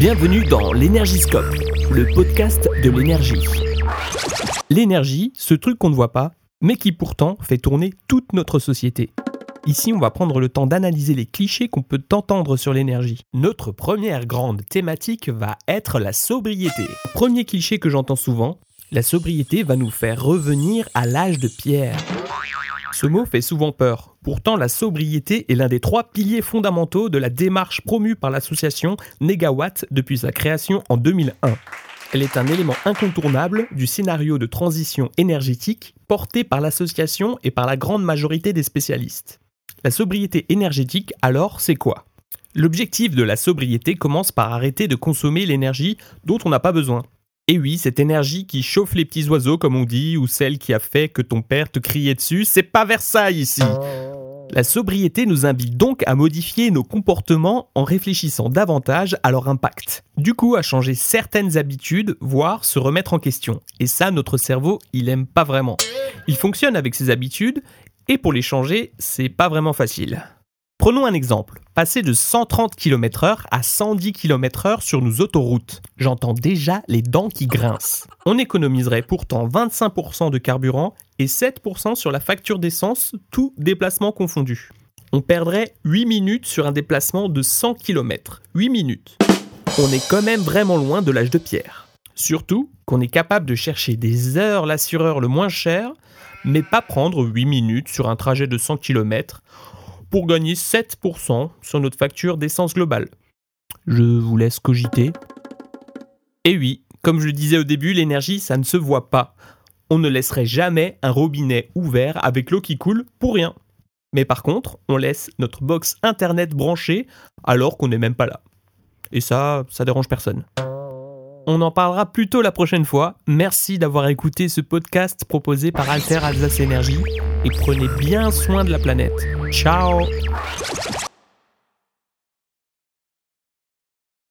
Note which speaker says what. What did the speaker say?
Speaker 1: Bienvenue dans l'Énergiscope, le podcast de l'énergie. L'énergie, ce truc qu'on ne voit pas, mais qui pourtant fait tourner toute notre société. Ici, on va prendre le temps d'analyser les clichés qu'on peut entendre sur l'énergie. Notre première grande thématique va être la sobriété. Premier cliché que j'entends souvent, la sobriété va nous faire revenir à l'âge de pierre. Ce mot fait souvent peur. Pourtant, la sobriété est l'un des trois piliers fondamentaux de la démarche promue par l'association Negawatt depuis sa création en 2001. Elle est un élément incontournable du scénario de transition énergétique porté par l'association et par la grande majorité des spécialistes. La sobriété énergétique, alors, c'est quoi? L'objectif de la sobriété commence par arrêter de consommer l'énergie dont on n'a pas besoin. Et oui, cette énergie qui chauffe les petits oiseaux, comme on dit, ou celle qui a fait que ton père te criait dessus, c'est pas Versailles ici. La sobriété nous invite donc à modifier nos comportements en réfléchissant davantage à leur impact. Du coup, à changer certaines habitudes, voire se remettre en question. Et ça, notre cerveau, il aime pas vraiment. Il fonctionne avec ses habitudes, et pour les changer, c'est pas vraiment facile. Prenons un exemple. Passer de 130 km/h à 110 km/h sur nos autoroutes. J'entends déjà les dents qui grincent. On économiserait pourtant 25% de carburant et 7% sur la facture d'essence, tout déplacement confondu. On perdrait 8 minutes sur un déplacement de 100 km. 8 minutes. On est quand même vraiment loin de l'âge de pierre. Surtout qu'on est capable de chercher des heures l'assureur le moins cher, mais pas prendre 8 minutes sur un trajet de 100 km pour gagner 7% sur notre facture d'essence globale. Je vous laisse cogiter. Et oui, comme je le disais au début, l'énergie, ça ne se voit pas. On ne laisserait jamais un robinet ouvert avec l'eau qui coule pour rien. Mais par contre, on laisse notre box internet branchée alors qu'on n'est même pas là. Et ça, ça dérange personne. On en parlera plus tôt la prochaine fois. Merci d'avoir écouté ce podcast proposé par Alter Alsace Énergie et prenez bien soin de la planète. Ciao